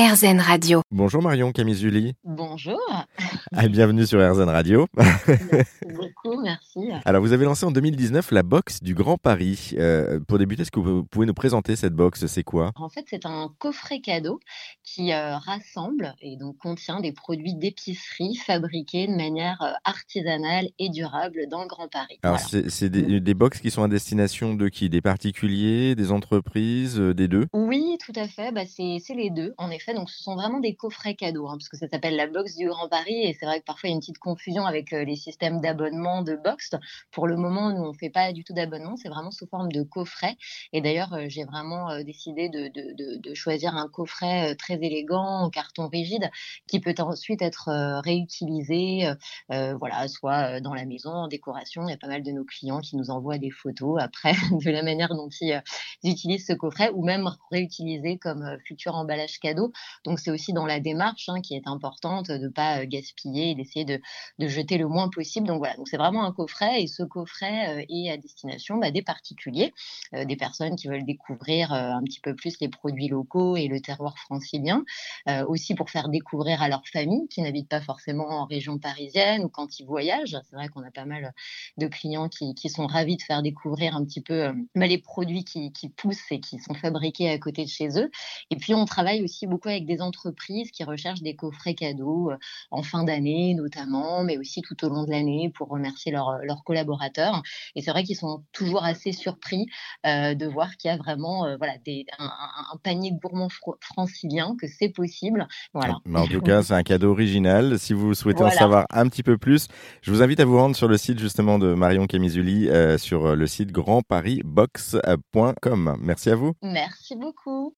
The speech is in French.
RZN Radio. Bonjour Marion Camisuli. Bonjour. Ah, bienvenue sur RZN Radio. Merci beaucoup, merci. Alors vous avez lancé en 2019 la box du Grand Paris. Euh, pour débuter, est-ce que vous pouvez nous présenter cette box C'est quoi? En fait, c'est un coffret cadeau qui euh, rassemble et donc contient des produits d'épicerie fabriqués de manière euh, artisanale et durable dans le Grand Paris. Alors Voilà. c'est des, des box qui sont à destination de qui? Des particuliers, des entreprises, euh, des deux? Oui, tout à fait. Bah, c'est c'est les deux, en effet. Donc, ce sont vraiment des coffrets cadeaux, hein, parce que ça s'appelle la box du Grand Paris. Et c'est vrai que parfois, il y a une petite confusion avec euh, les systèmes d'abonnement de box. Pour le moment, nous, on ne fait pas du tout d'abonnement. C'est vraiment sous forme de coffret. Et d'ailleurs, j'ai vraiment décidé de, de, de, de choisir un coffret très élégant, en carton rigide, qui peut ensuite être euh, réutilisé, euh, euh, voilà, soit dans la maison, en décoration. Il y a pas mal de nos clients qui nous envoient des photos après de la manière dont ils, utilisent ce coffret ou même réutilisé comme futur emballage cadeau. Donc c'est aussi dans la démarche hein, qui est importante de ne pas gaspiller et d'essayer de, de jeter le moins possible. Donc voilà, donc c'est vraiment un coffret et ce coffret est à destination bah, des particuliers, des personnes qui veulent découvrir un petit peu plus les produits locaux et le terroir francilien, euh, aussi pour faire découvrir à leur famille qui n'habitent pas forcément en région parisienne ou quand ils voyagent. C'est vrai qu'on a pas mal de clients qui, sont ravis de faire découvrir un petit peu euh, les produits qui, poussent et qui sont fabriqués à côté de chez eux. Et puis, on travaille aussi beaucoup avec des entreprises qui recherchent des coffrets cadeaux euh, en fin d'année, notamment, mais aussi tout au long de l'année pour remercier leurs leurs collaborateurs. Et c'est vrai qu'ils sont toujours assez surpris de voir qu'il y a vraiment voilà, un, un- panier gourmand francilien, que c'est possible. Voilà. Mais en tout cas, c'est un cadeau original. Si vous souhaitez en savoir un petit peu plus, je vous invite à vous rendre sur le site justement de Marion Camisuli, euh, sur euh, le site grandparisbox.com. Merci à vous. Merci beaucoup.